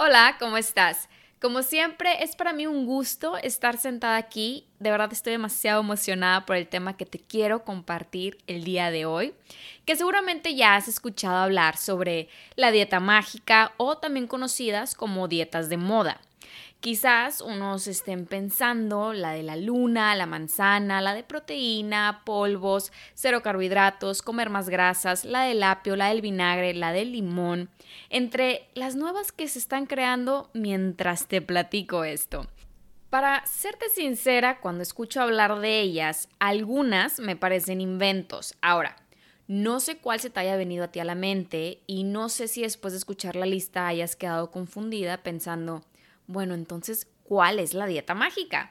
Hola, ¿cómo estás? Como siempre, es para mí un gusto estar sentada aquí. De verdad estoy demasiado emocionada por el tema que te quiero compartir el día de hoy, que seguramente ya has escuchado hablar sobre la dieta mágica o también conocidas como dietas de moda. Quizás unos estén pensando la de la luna, la manzana, la de proteína, polvos, cero carbohidratos, comer más grasas, la del apio, la del vinagre, la del limón, entre las nuevas que se están creando mientras te platico esto. Para serte sincera, cuando escucho hablar de ellas, algunas me parecen inventos. Ahora, no sé cuál se te haya venido a ti a la mente y no sé si después de escuchar la lista hayas quedado confundida pensando, bueno, entonces, ¿cuál es la dieta mágica?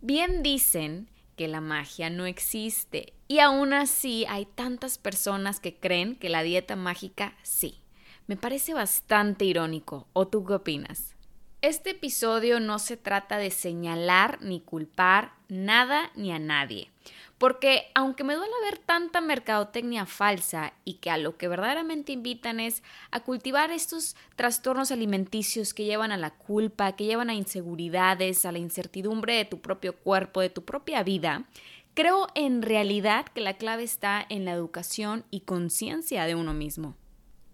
Bien dicen que la magia no existe y aún así hay tantas personas que creen que la dieta mágica sí. Me parece bastante irónico. ¿O tú qué opinas? Este episodio no se trata de señalar ni culpar nada ni a nadie. Porque aunque me duele ver tanta mercadotecnia falsa y que a lo que verdaderamente invitan es a cultivar estos trastornos alimenticios que llevan a la culpa, que llevan a inseguridades, a la incertidumbre de tu propio cuerpo, de tu propia vida, creo en realidad que la clave está en la educación y conciencia de uno mismo.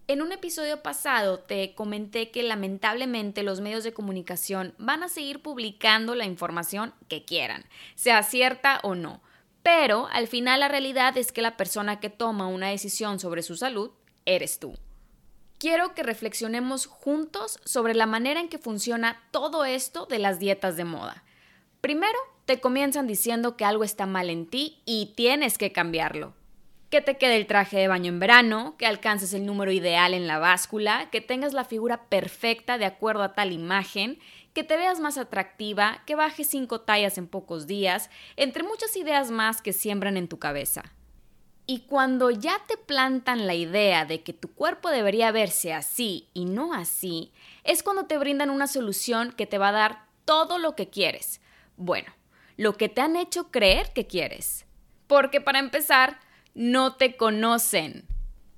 En un episodio pasado te comenté que lamentablemente los medios de comunicación van a seguir publicando la información que quieran, sea cierta o no pero al final la realidad es que la persona que toma una decisión sobre su salud eres tú. Quiero que reflexionemos juntos sobre la manera en que funciona todo esto de las dietas de moda. Primero, te comienzan diciendo que algo está mal en ti y tienes que cambiarlo. Que te quede el traje de baño en verano, que alcances el número ideal en la báscula, que tengas la figura perfecta de acuerdo a tal imagen, que te veas más atractiva, que bajes cinco tallas en pocos días, entre muchas ideas más que siembran en tu cabeza. Y cuando ya te plantan la idea de que tu cuerpo debería verse así y no así, es cuando te brindan una solución que te va a dar todo lo que quieres. Bueno, lo que te han hecho creer que quieres. Porque para empezar, no te conocen.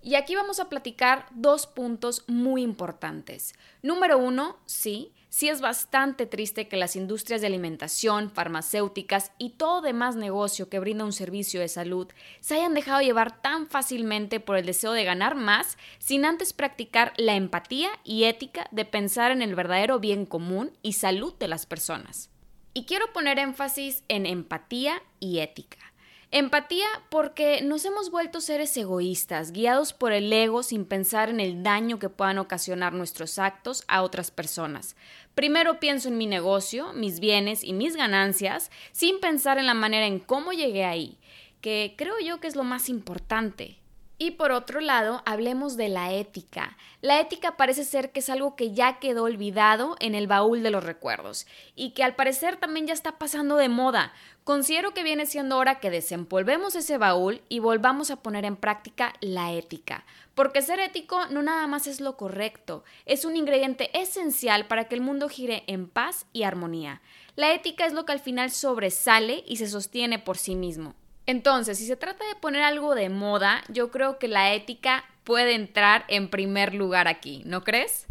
Y aquí vamos a platicar dos puntos muy importantes. Número uno, sí, sí es bastante triste que las industrias de alimentación, farmacéuticas y todo demás negocio que brinda un servicio de salud se hayan dejado llevar tan fácilmente por el deseo de ganar más sin antes practicar la empatía y ética de pensar en el verdadero bien común y salud de las personas. Y quiero poner énfasis en empatía y ética. Empatía porque nos hemos vuelto seres egoístas, guiados por el ego sin pensar en el daño que puedan ocasionar nuestros actos a otras personas. Primero pienso en mi negocio, mis bienes y mis ganancias, sin pensar en la manera en cómo llegué ahí, que creo yo que es lo más importante. Y por otro lado, hablemos de la ética. La ética parece ser que es algo que ya quedó olvidado en el baúl de los recuerdos y que al parecer también ya está pasando de moda. Considero que viene siendo hora que desempolvemos ese baúl y volvamos a poner en práctica la ética. Porque ser ético no nada más es lo correcto, es un ingrediente esencial para que el mundo gire en paz y armonía. La ética es lo que al final sobresale y se sostiene por sí mismo. Entonces, si se trata de poner algo de moda, yo creo que la ética puede entrar en primer lugar aquí, ¿no crees?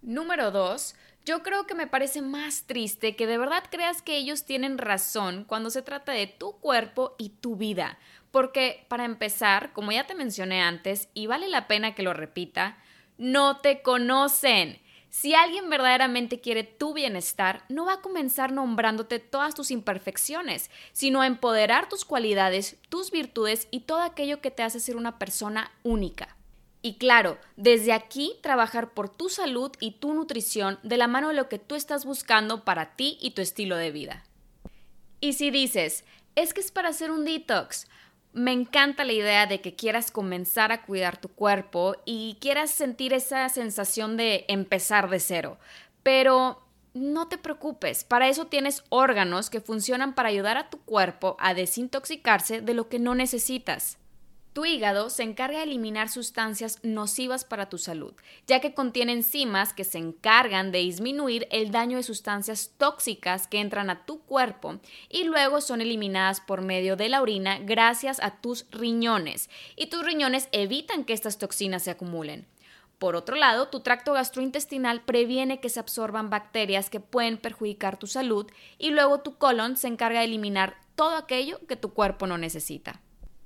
Número dos, yo creo que me parece más triste que de verdad creas que ellos tienen razón cuando se trata de tu cuerpo y tu vida. Porque, para empezar, como ya te mencioné antes, y vale la pena que lo repita, no te conocen. Si alguien verdaderamente quiere tu bienestar, no va a comenzar nombrándote todas tus imperfecciones, sino a empoderar tus cualidades, tus virtudes y todo aquello que te hace ser una persona única. Y claro, desde aquí trabajar por tu salud y tu nutrición de la mano de lo que tú estás buscando para ti y tu estilo de vida. Y si dices, es que es para hacer un detox, Me encanta la idea de que quieras comenzar a cuidar tu cuerpo y quieras sentir esa sensación de empezar de cero. Pero no te preocupes, para eso tienes órganos que funcionan para ayudar a tu cuerpo a desintoxicarse de lo que no necesitas. Tu hígado se encarga de eliminar sustancias nocivas para tu salud, ya que contiene enzimas que se encargan de disminuir el daño de sustancias tóxicas que entran a tu cuerpo y luego son eliminadas por medio de la orina gracias a tus riñones. Y tus riñones evitan que estas toxinas se acumulen. Por otro lado, tu tracto gastrointestinal previene que se absorban bacterias que pueden perjudicar tu salud y luego tu colon se encarga de eliminar todo aquello que tu cuerpo no necesita.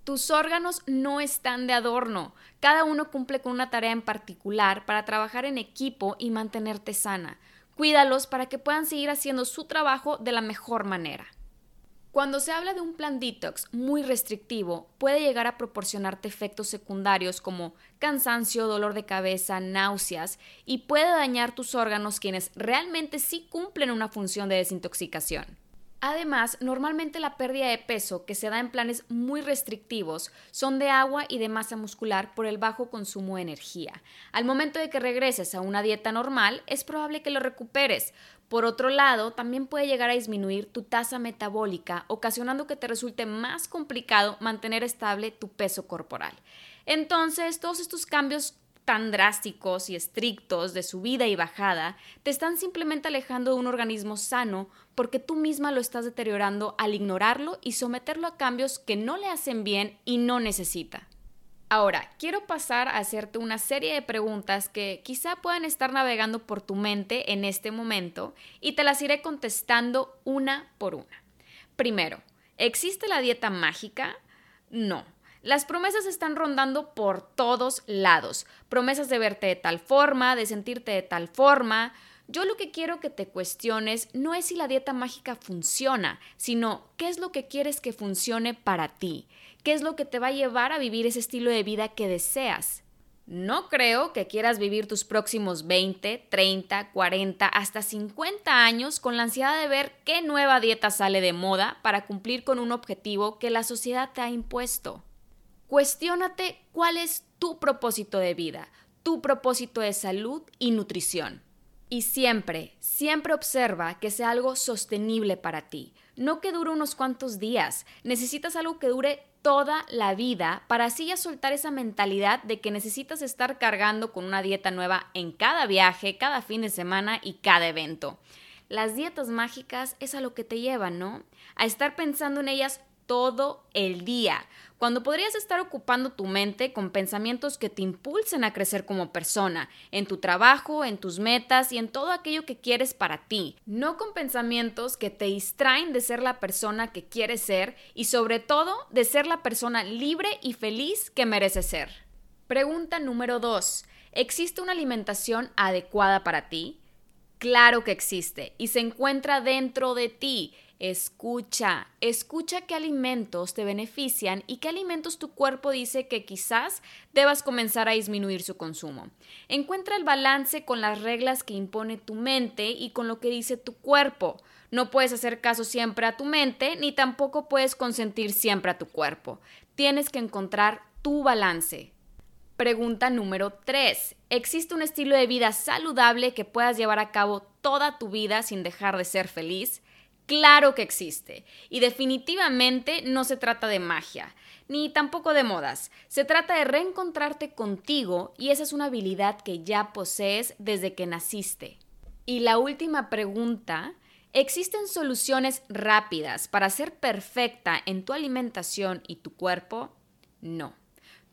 Tus órganos no están de adorno. Cada uno cumple con una tarea en particular para trabajar en equipo y mantenerte sana. Cuídalos para que puedan seguir haciendo su trabajo de la mejor manera. Cuando se habla de un plan detox muy restrictivo, puede llegar a proporcionarte efectos secundarios como cansancio, dolor de cabeza, náuseas y puede dañar tus órganos quienes realmente sí cumplen una función de desintoxicación. Además, normalmente la pérdida de peso que se da en planes muy restrictivos son de agua y de masa muscular por el bajo consumo de energía. Al momento de que regreses a una dieta normal, es probable que lo recuperes. Por otro lado, también puede llegar a disminuir tu tasa metabólica, ocasionando que te resulte más complicado mantener estable tu peso corporal. Entonces, todos estos cambios tan drásticos y estrictos de subida y bajada te están simplemente alejando de un organismo sano porque tú misma lo estás deteriorando al ignorarlo y someterlo a cambios que no le hacen bien y no necesita. Ahora, quiero pasar a hacerte una serie de preguntas que quizá puedan estar navegando por tu mente en este momento y te las iré contestando una por una. Primero, ¿existe la dieta mágica? No. Las promesas están rondando por todos lados. Promesas de verte de tal forma, de sentirte de tal forma. Yo lo que quiero que te cuestiones no es si la dieta mágica funciona, sino qué es lo que quieres que funcione para ti, qué es lo que te va a llevar a vivir ese estilo de vida que deseas. No creo que quieras vivir tus próximos 20, 30, 40, hasta 50 años con la ansiedad de ver qué nueva dieta sale de moda para cumplir con un objetivo que la sociedad te ha impuesto. Cuestiónate cuál es tu propósito de vida, tu propósito de salud y nutrición. Y siempre, siempre observa que sea algo sostenible para ti. No que dure unos cuantos días. Necesitas algo que dure toda la vida para así ya soltar esa mentalidad de que necesitas estar cargando con una dieta nueva en cada viaje, cada fin de semana y cada evento. Las dietas mágicas es a lo que te llevan, ¿no? A estar pensando en ellas todo el día, cuando podrías estar ocupando tu mente con pensamientos que te impulsen a crecer como persona, en tu trabajo, en tus metas y en todo aquello que quieres para ti, no con pensamientos que te distraen de ser la persona que quieres ser y sobre todo de ser la persona libre y feliz que mereces ser. Pregunta número 2. ¿Existe una alimentación adecuada para ti? Claro que existe y se encuentra dentro de ti. Escucha, escucha qué alimentos te benefician y qué alimentos tu cuerpo dice que quizás debas comenzar a disminuir su consumo. Encuentra el balance con las reglas que impone tu mente y con lo que dice tu cuerpo. No puedes hacer caso siempre a tu mente ni tampoco puedes consentir siempre a tu cuerpo. Tienes que encontrar tu balance. Pregunta número 3. ¿Existe un estilo de vida saludable que puedas llevar a cabo toda tu vida sin dejar de ser feliz? Claro que existe. Y definitivamente no se trata de magia, ni tampoco de modas. Se trata de reencontrarte contigo y esa es una habilidad que ya posees desde que naciste. Y la última pregunta, ¿existen soluciones rápidas para ser perfecta en tu alimentación y tu cuerpo? No.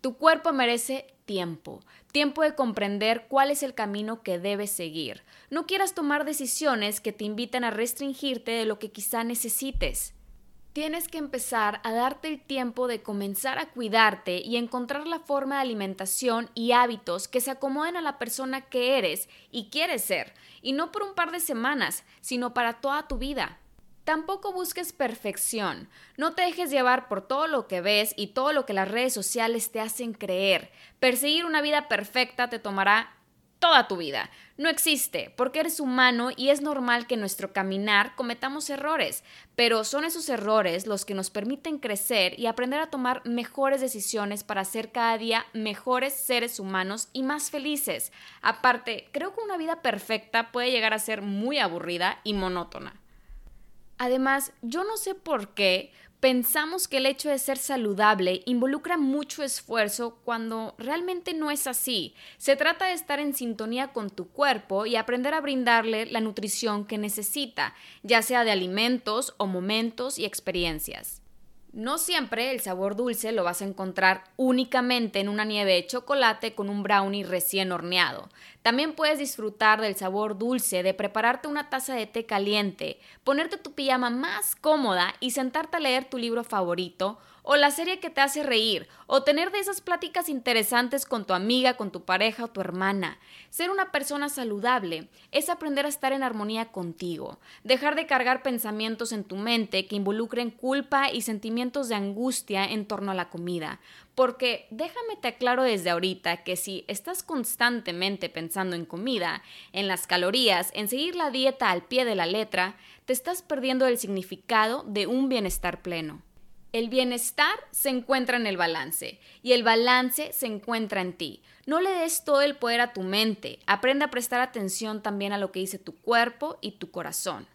Tu cuerpo merece tiempo, tiempo de comprender cuál es el camino que debes seguir. No quieras tomar decisiones que te inviten a restringirte de lo que quizá necesites. Tienes que empezar a darte el tiempo de comenzar a cuidarte y encontrar la forma de alimentación y hábitos que se acomoden a la persona que eres y quieres ser, y no por un par de semanas, sino para toda tu vida. Tampoco busques perfección. No te dejes llevar por todo lo que ves y todo lo que las redes sociales te hacen creer. Perseguir una vida perfecta te tomará toda tu vida. No existe, porque eres humano y es normal que en nuestro caminar cometamos errores, pero son esos errores los que nos permiten crecer y aprender a tomar mejores decisiones para ser cada día mejores seres humanos y más felices. Aparte, creo que una vida perfecta puede llegar a ser muy aburrida y monótona. Además, yo no sé por qué, pensamos que el hecho de ser saludable involucra mucho esfuerzo cuando realmente no es así. Se trata de estar en sintonía con tu cuerpo y aprender a brindarle la nutrición que necesita, ya sea de alimentos o momentos y experiencias. No siempre el sabor dulce lo vas a encontrar únicamente en una nieve de chocolate con un brownie recién horneado. También puedes disfrutar del sabor dulce de prepararte una taza de té caliente, ponerte tu pijama más cómoda y sentarte a leer tu libro favorito o la serie que te hace reír, o tener de esas pláticas interesantes con tu amiga, con tu pareja o tu hermana. Ser una persona saludable es aprender a estar en armonía contigo, dejar de cargar pensamientos en tu mente que involucren culpa y sentimientos de angustia en torno a la comida. Porque déjame te aclaro desde ahorita que si estás constantemente pensando en comida, en las calorías, en seguir la dieta al pie de la letra, te estás perdiendo el significado de un bienestar pleno. El bienestar se encuentra en el balance y el balance se encuentra en ti. No le des todo el poder a tu mente, aprende a prestar atención también a lo que dice tu cuerpo y tu corazón.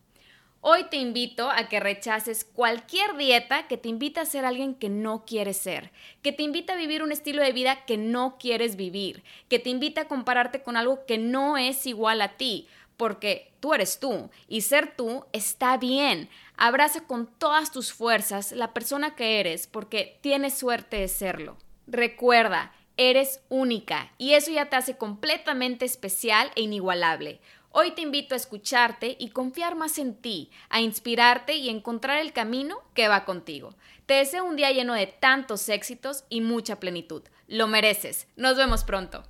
Hoy te invito a que rechaces cualquier dieta que te invite a ser alguien que no quieres ser, que te invite a vivir un estilo de vida que no quieres vivir, que te invite a compararte con algo que no es igual a ti, porque tú eres tú y ser tú está bien. Abraza con todas tus fuerzas la persona que eres porque tienes suerte de serlo. Recuerda, eres única y eso ya te hace completamente especial e inigualable. Hoy te invito a escucharte y confiar más en ti, a inspirarte y encontrar el camino que va contigo. Te deseo un día lleno de tantos éxitos y mucha plenitud. Lo mereces. Nos vemos pronto.